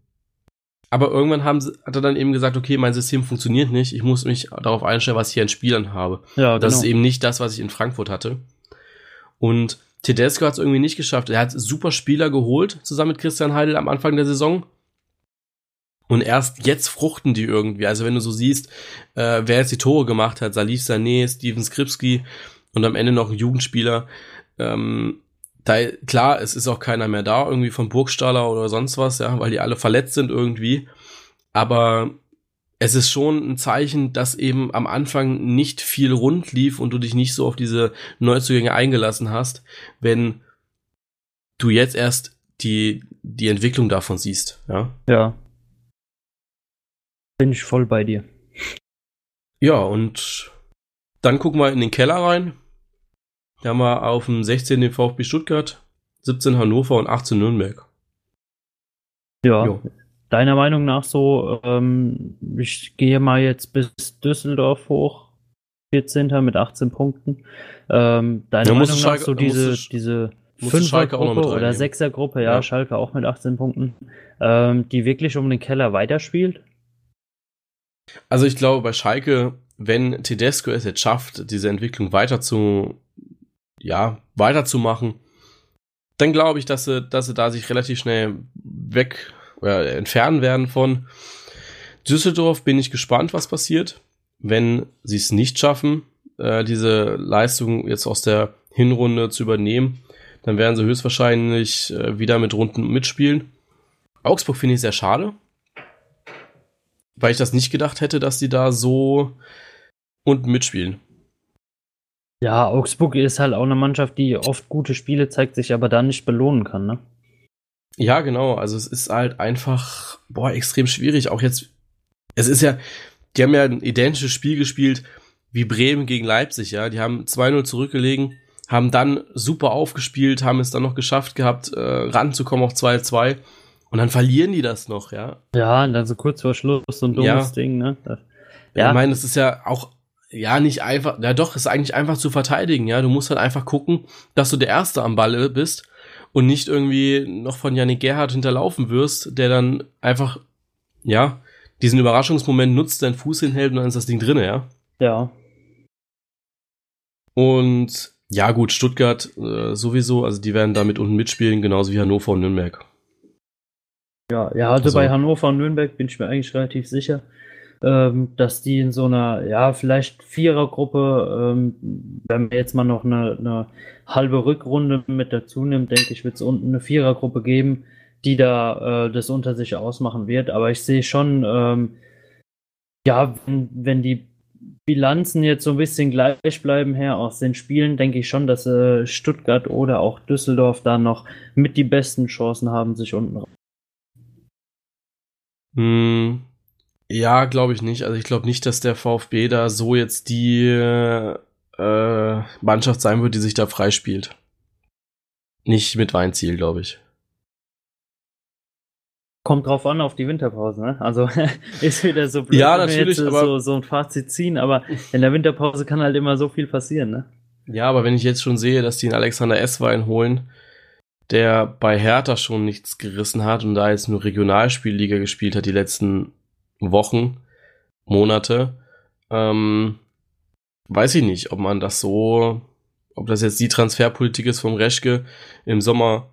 Aber irgendwann haben sie, hat er dann eben gesagt, okay, mein System funktioniert nicht, ich muss mich darauf einstellen, was ich hier an Spielern habe. Ja, genau. Das ist eben nicht das, was ich in Frankfurt hatte. Und Tedesco hat es irgendwie nicht geschafft. Er hat super Spieler geholt, zusammen mit Christian Heidel am Anfang der Saison. Und erst jetzt fruchten die irgendwie. Also wenn du so siehst, äh, wer jetzt die Tore gemacht hat, Salif Sané, Steven Skripski und am Ende noch ein Jugendspieler, ähm, da, klar, es ist auch keiner mehr da, irgendwie von Burgstaller oder sonst was, ja, weil die alle verletzt sind irgendwie. Aber es ist schon ein Zeichen, dass eben am Anfang nicht viel rund lief und du dich nicht so auf diese Neuzugänge eingelassen hast, wenn du jetzt erst die, die Entwicklung davon siehst, ja. Ja. Bin ich voll bei dir. Ja, und dann gucken wir in den Keller rein. Da haben wir auf dem 16. den VfB Stuttgart, 17 Hannover und 18 Nürnberg. Ja. Jo. Deiner Meinung nach so, ähm, ich gehe mal jetzt bis Düsseldorf hoch, 14. mit 18 Punkten. Ähm, deiner ja, Meinung nach so diese, diese Fünfergruppe oder Sechsergruppe, ja, ja, Schalke auch mit 18 Punkten, ähm, die wirklich um den Keller weiterspielt? Also ich glaube, bei Schalke, wenn Tedesco es jetzt schafft, diese Entwicklung weiter zu ja, weiterzumachen, dann glaube ich, dass sie, dass sie da sich relativ schnell weg oder entfernen werden von Düsseldorf. Bin ich gespannt, was passiert, wenn sie es nicht schaffen, äh, diese Leistung jetzt aus der Hinrunde zu übernehmen. Dann werden sie höchstwahrscheinlich äh, wieder mit Runden mitspielen. Augsburg finde ich sehr schade, weil ich das nicht gedacht hätte, dass die da so unten mitspielen. Ja, Augsburg ist halt auch eine Mannschaft, die oft gute Spiele zeigt, sich aber dann nicht belohnen kann, ne? Ja, genau. Also es ist halt einfach, boah, extrem schwierig. Auch jetzt, es ist ja, die haben ja ein identisches Spiel gespielt wie Bremen gegen Leipzig, ja. Die haben 2-0 zurückgelegen, haben dann super aufgespielt, haben es dann noch geschafft gehabt, äh, ranzukommen auf 2-2. Und dann verlieren die das noch, ja. Ja, und dann so kurz vor Schluss so ein dummes ja. Ding, ne? Das, ja. Ich meine, das ist ja auch ja, nicht einfach, ja doch, ist eigentlich einfach zu verteidigen, ja. Du musst halt einfach gucken, dass du der Erste am Ball bist und nicht irgendwie noch von Janik Gerhardt hinterlaufen wirst, der dann einfach, ja, diesen Überraschungsmoment nutzt, deinen Fuß hinhält und dann ist das Ding drinne, ja. Ja. Und ja, gut, Stuttgart äh, sowieso, also die werden damit unten mitspielen, genauso wie Hannover und Nürnberg. Ja, ja, also, also bei Hannover und Nürnberg bin ich mir eigentlich relativ sicher ähm, dass die in so einer, ja, vielleicht Vierergruppe, ähm, wenn man jetzt mal noch eine, eine halbe Rückrunde mit dazu nimmt, denke ich, wird es unten eine Vierergruppe geben, die da äh, das unter sich ausmachen wird. Aber ich sehe schon, ähm, ja, wenn, wenn die Bilanzen jetzt so ein bisschen gleich bleiben her aus den Spielen, denke ich schon, dass äh, Stuttgart oder auch Düsseldorf da noch mit die besten Chancen haben, sich unten. Hm, ja, glaube ich nicht. Also ich glaube nicht, dass der VfB da so jetzt die äh, Mannschaft sein wird, die sich da freispielt. nicht mit Weinziel, glaube ich. Kommt drauf an auf die Winterpause, ne? Also ist wieder so blöd, Ja, natürlich, jetzt, aber- so, so ein Fazit ziehen, aber in der Winterpause kann halt immer so viel passieren, ne? Ja, aber wenn ich jetzt schon sehe, dass die einen Alexander Esswein holen, der bei Hertha schon nichts gerissen hat und da jetzt nur Regionalspielliga gespielt hat die letzten Wochen, Monate, ähm, weiß ich nicht, ob man das so, ob das jetzt die Transferpolitik ist vom Reschke, im Sommer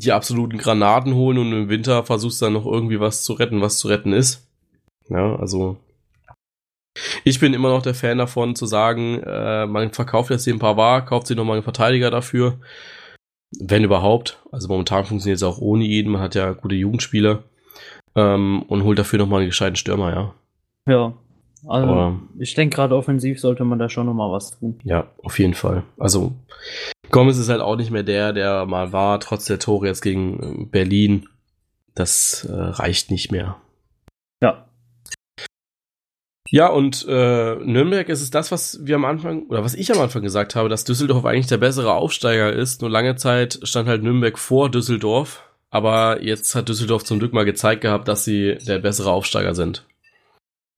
die absoluten Granaten holen und im Winter versuchst dann noch irgendwie was zu retten, was zu retten ist. Ja, also ich bin immer noch der Fan davon zu sagen, äh, man verkauft jetzt den Pavard, kauft sich nochmal einen Verteidiger dafür. Wenn überhaupt. Also momentan funktioniert es auch ohne ihn. Man hat ja gute Jugendspieler. Ähm, und holt dafür nochmal einen gescheiten Stürmer, ja. Ja. Also Aber ich denke gerade offensiv sollte man da schon nochmal was tun. ja, auf jeden Fall. Also Gomez ist halt auch nicht mehr der, der mal war, trotz der Tore jetzt gegen äh, Berlin. Das äh, reicht nicht mehr. Ja. Ja, und äh, Nürnberg ist es das, was wir am Anfang, oder was ich am Anfang gesagt habe, dass Düsseldorf eigentlich der bessere Aufsteiger ist. Nur lange Zeit stand halt Nürnberg vor Düsseldorf. Aber jetzt hat Düsseldorf zum Glück mal gezeigt gehabt, dass sie der bessere Aufsteiger sind.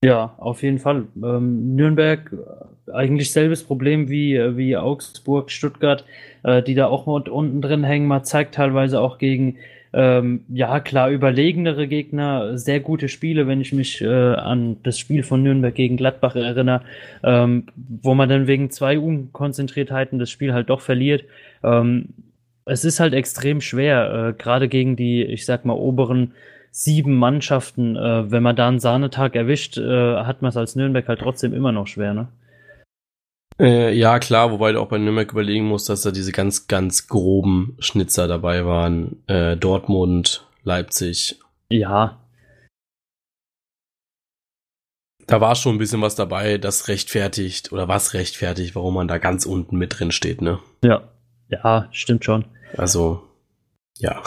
Ja, auf jeden Fall. Ähm, Nürnberg, äh, eigentlich selbes Problem wie, äh, wie Augsburg, Stuttgart, äh, die da auch unten drin hängen. Man zeigt teilweise auch gegen, ähm, ja klar, überlegenere Gegner sehr gute Spiele, wenn ich mich äh, an das Spiel von Nürnberg gegen Gladbach erinnere, ähm, wo man dann wegen zwei Unkonzentriertheiten das Spiel halt doch verliert. Ähm, es ist halt extrem schwer, äh, gerade gegen die, ich sag mal, oberen sieben Mannschaften, äh, wenn man da einen Sahnetag erwischt, äh, hat man es als Nürnberg halt trotzdem immer noch schwer, ne? Äh, ja, klar, wobei du auch bei Nürnberg überlegen musst, dass da diese ganz, ganz groben Schnitzer dabei waren. Äh, Dortmund, Leipzig. Ja, Da war schon ein bisschen was dabei, das rechtfertigt, oder was rechtfertigt, warum man da ganz unten mit drin steht, ne? ja, ja, stimmt schon. Also, ja.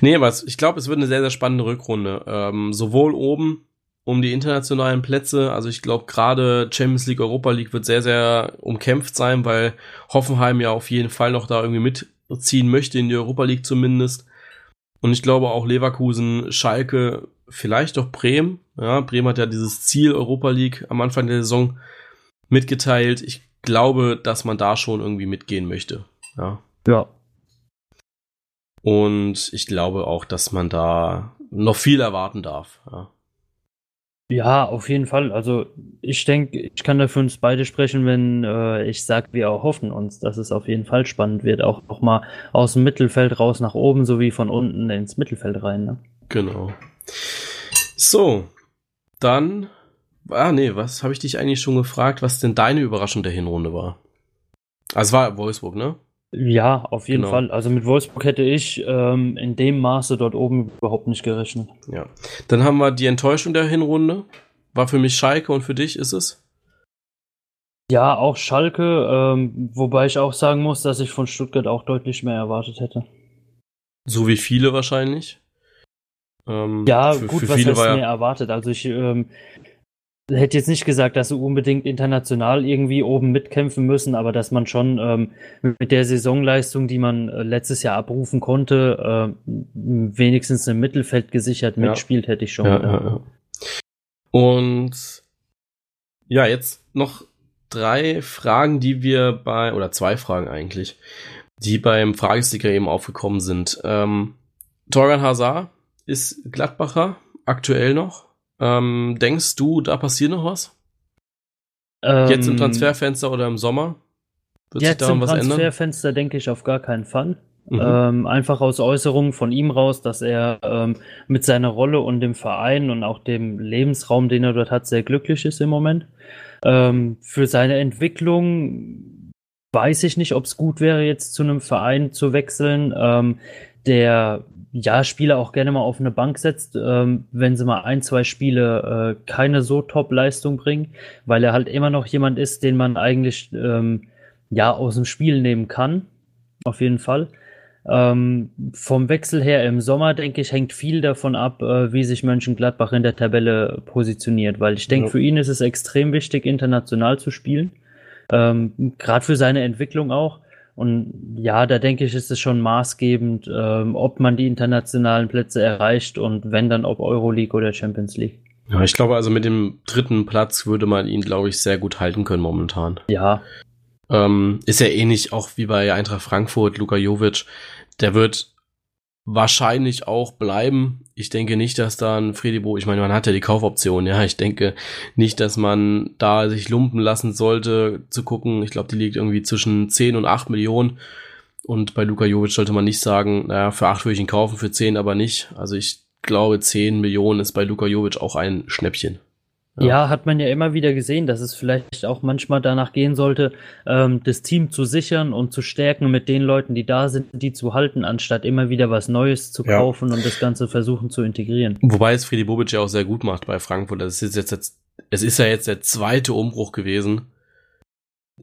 Nee, aber ich glaube, es wird eine sehr, sehr spannende Rückrunde. Ähm, sowohl oben um die internationalen Plätze, also ich glaube gerade Champions League, Europa League wird sehr, sehr umkämpft sein, weil Hoffenheim ja auf jeden Fall noch da irgendwie mitziehen möchte, in die Europa League zumindest. Und ich glaube auch Leverkusen, Schalke, vielleicht doch Bremen. Ja, Bremen hat ja dieses Ziel Europa League am Anfang der Saison mitgeteilt. Ich glaube, dass man da schon irgendwie mitgehen möchte. Ja. Ja, Und ich glaube auch, dass man da noch viel erwarten darf. Ja. ja, auf jeden Fall. Also ich denke, ich kann da für uns beide sprechen, wenn äh, ich sage, wir erhoffen uns, dass es auf jeden Fall spannend wird, auch, auch mal aus dem Mittelfeld raus nach oben, sowie von unten ins Mittelfeld rein, ne? Genau. So, dann. Ah, nee, was habe ich dich eigentlich schon gefragt, was denn deine Überraschung der Hinrunde war? Also es war Wolfsburg, ne? Ja, auf jeden Genau. Fall. Also mit Wolfsburg hätte ich ähm, in dem Maße dort oben überhaupt nicht gerechnet. Ja. Dann haben wir die Enttäuschung der Hinrunde. War für mich Schalke und für dich ist es? Ja, auch Schalke, ähm, wobei ich auch sagen muss, dass ich von Stuttgart auch deutlich mehr erwartet hätte. So wie viele wahrscheinlich. Ähm, Ja, für, gut, für was viele heißt war mehr erwartet? Also ich ähm, hätte jetzt nicht gesagt, dass sie unbedingt international irgendwie oben mitkämpfen müssen, aber dass man schon ähm, mit der Saisonleistung, die man äh, letztes Jahr abrufen konnte, äh, wenigstens im Mittelfeld gesichert Ja. mitspielt, hätte ich schon. ja, ja. Und ja, jetzt noch drei Fragen, die wir bei, oder zwei Fragen eigentlich, die beim Fragesticker eben aufgekommen sind. Ähm, Torgan Hazard ist Gladbacher, aktuell noch. Ähm, denkst du, da passiert noch was? Jetzt im Ähm, Transferfenster oder im Sommer? Wird sich Jetzt daran im was ändern? Transferfenster denke ich auf gar keinen Fall. Mhm. Ähm, einfach aus Äußerungen von ihm raus, dass er ähm, mit seiner Rolle und dem Verein und auch dem Lebensraum, den er dort hat, sehr glücklich ist im Moment. Ähm, für seine Entwicklung weiß ich nicht, ob es gut wäre, jetzt zu einem Verein zu wechseln, ähm, der ja Spieler auch gerne mal auf eine Bank setzt, ähm, wenn sie mal ein, zwei Spiele äh, keine so Top-Leistung bringen, weil er halt immer noch jemand ist, den man eigentlich ähm, ja aus dem Spiel nehmen kann. Auf jeden Fall. Ähm, vom Wechsel her im Sommer, denke ich, hängt viel davon ab, äh, wie sich Mönchengladbach in der Tabelle positioniert, weil ich denke, Ja. für ihn ist es extrem wichtig, international zu spielen. Ähm, Gerade für seine Entwicklung auch. Und ja, da denke ich, ist es schon maßgebend, ähm, ob man die internationalen Plätze erreicht und wenn dann ob Euroleague oder Champions League. Ja, ich glaube, also mit dem dritten Platz würde man ihn, glaube ich, sehr gut halten können momentan. Ja. Ähm, ist ja ähnlich auch wie bei Eintracht Frankfurt, Luka Jovic. Der wird wahrscheinlich auch bleiben. Ich denke nicht, dass da ein Freddy Bo, ich meine, man hat ja die Kaufoption, ja. Ich denke nicht, dass man da sich lumpen lassen sollte, zu gucken. Ich glaube, die liegt irgendwie zwischen 10 und 8 Millionen. Und bei Luka Jovic sollte man nicht sagen, naja, für 8 würde ich ihn kaufen, für 10 aber nicht. Also ich glaube, 10 Millionen ist bei Luka Jovic auch ein Schnäppchen. Ja. ja. hat man ja immer wieder gesehen, dass es vielleicht auch manchmal danach gehen sollte, ähm, das Team zu sichern und zu stärken mit den Leuten, die da sind, die zu halten, anstatt immer wieder was Neues zu kaufen ja. und das Ganze versuchen zu integrieren. Wobei es Friedi Bobic ja auch sehr gut macht bei Frankfurt. Das ist jetzt, jetzt, es ist ja jetzt der zweite Umbruch gewesen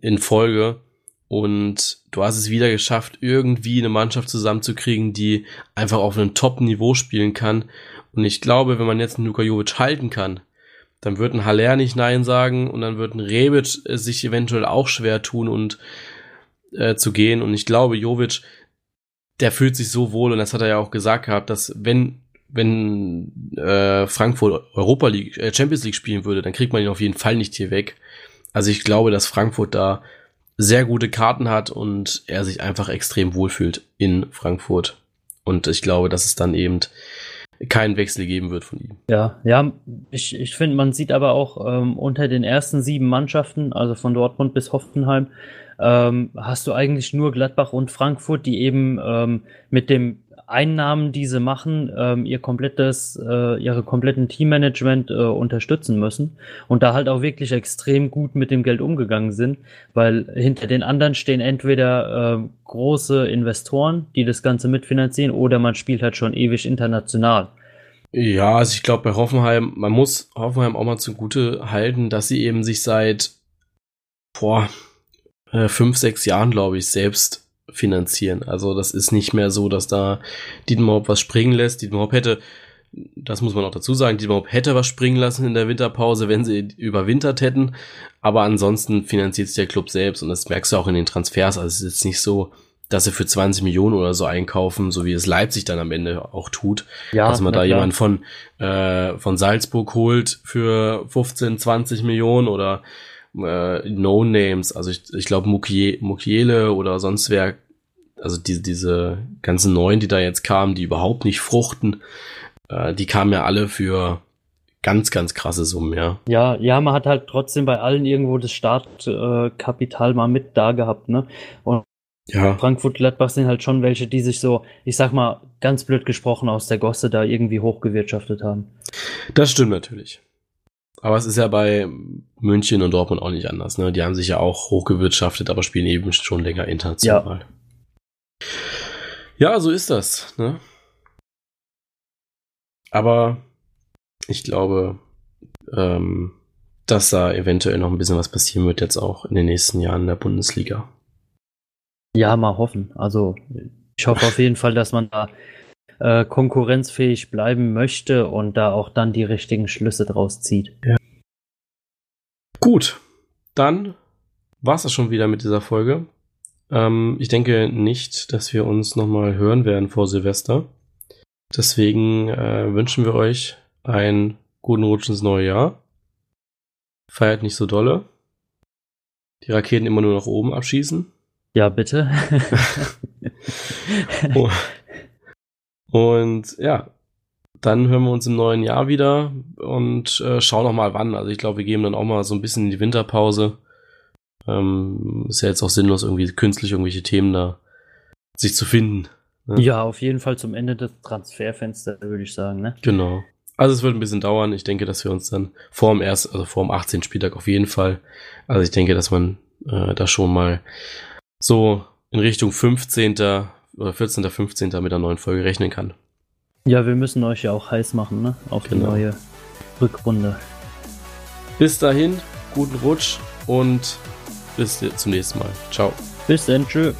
in Folge. Und du hast es wieder geschafft, irgendwie eine Mannschaft zusammenzukriegen, die einfach auf einem Top-Niveau spielen kann. Und ich glaube, wenn man jetzt einen Luka Jovic halten kann, dann wird ein Haller nicht Nein sagen und dann wird ein Rebic sich eventuell auch schwer tun und äh, zu gehen. Und ich glaube, Jovic, der fühlt sich so wohl und das hat er ja auch gesagt gehabt, dass wenn wenn äh, Frankfurt Europa League, äh, Champions League spielen würde, dann kriegt man ihn auf jeden Fall nicht hier weg. Also ich glaube, dass Frankfurt da sehr gute Karten hat und er sich einfach extrem wohlfühlt in Frankfurt. Und ich glaube, dass es dann eben keinen Wechsel geben wird von ihm. Ja, ja, ich, ich finde, man sieht aber auch ähm, unter den ersten sieben Mannschaften, also von Dortmund bis Hoffenheim, ähm, hast du eigentlich nur Gladbach und Frankfurt, die eben ähm, mit dem Einnahmen, die sie machen, ähm, ihr komplettes, äh, ihre kompletten Teammanagement äh, unterstützen müssen und da halt auch wirklich extrem gut mit dem Geld umgegangen sind, weil hinter den anderen stehen entweder äh, große Investoren, die das Ganze mitfinanzieren, oder man spielt halt schon ewig international. Ja, also ich glaube bei Hoffenheim, man muss Hoffenheim auch mal zugute halten, dass sie eben sich seit boah, äh, fünf, sechs Jahren, glaube ich, selbst finanzieren. Also das ist nicht mehr so, dass da Dietmar Hopp was springen lässt. Dietmar Hopp hätte, das muss man auch dazu sagen, Dietmar Hopp hätte was springen lassen in der Winterpause, wenn sie überwintert hätten. Aber ansonsten finanziert sich der Club selbst und das merkst du auch in den Transfers. Also es ist jetzt nicht so, dass sie für 20 Millionen oder so einkaufen, so wie es Leipzig dann am Ende auch tut. Ja, dass man da jemand von, äh, von Salzburg holt für 15, 20 Millionen oder äh, No-Names. Also ich, ich glaube Mukiele oder sonst wer also diese, diese ganzen neuen, die da jetzt kamen, die überhaupt nicht fruchten, äh, die kamen ja alle für ganz, ganz krasse Summen, ja. Ja, ja, man hat halt trotzdem bei allen irgendwo das Startkapital äh, mal mit da gehabt, ne? Und ja. Frankfurt Gladbach sind halt schon welche, die sich so, ich sag mal, ganz blöd gesprochen aus der Gosse da irgendwie hochgewirtschaftet haben. Das stimmt natürlich. Aber es ist ja bei München und Dortmund auch nicht anders, ne? Die haben sich ja auch hochgewirtschaftet, aber spielen eben schon länger international. Ja. Ja, so ist das. Ne? Aber ich glaube, ähm, dass da eventuell noch ein bisschen was passieren wird jetzt auch in den nächsten Jahren in der Bundesliga. Ja, mal hoffen. Also ich hoffe auf jeden Fall, dass man da äh, konkurrenzfähig bleiben möchte und da auch dann die richtigen Schlüsse draus zieht. Ja. Gut, dann war es das schon wieder mit dieser Folge. Ähm, ich denke nicht, dass wir uns nochmal hören werden vor Silvester. Deswegen äh, wünschen wir euch einen guten Rutsch ins neue Jahr. Feiert nicht so dolle. Die Raketen immer nur nach oben abschießen. Ja, bitte. oh. Und ja, dann hören wir uns im neuen Jahr wieder und äh, schauen noch mal wann. Also ich glaube, wir geben dann auch mal so ein bisschen in die Winterpause. Ähm, ist ja jetzt auch sinnlos, irgendwie künstlich irgendwelche Themen da sich zu finden. Ne? Ja, auf jeden Fall zum Ende des Transferfensters, würde ich sagen. Ne? Genau. Also es wird ein bisschen dauern. Ich denke, dass wir uns dann vor dem erst, also vor dem 18. Spieltag auf jeden Fall. Also ich denke, dass man äh, da schon mal so in Richtung 15. oder 14. 15. mit der neuen Folge rechnen kann. Ja, wir müssen euch ja auch heiß machen, ne? Auf genau. die neue Rückrunde. Bis dahin, guten Rutsch und bis zum nächsten Mal. Ciao. Bis dann. Tschüss.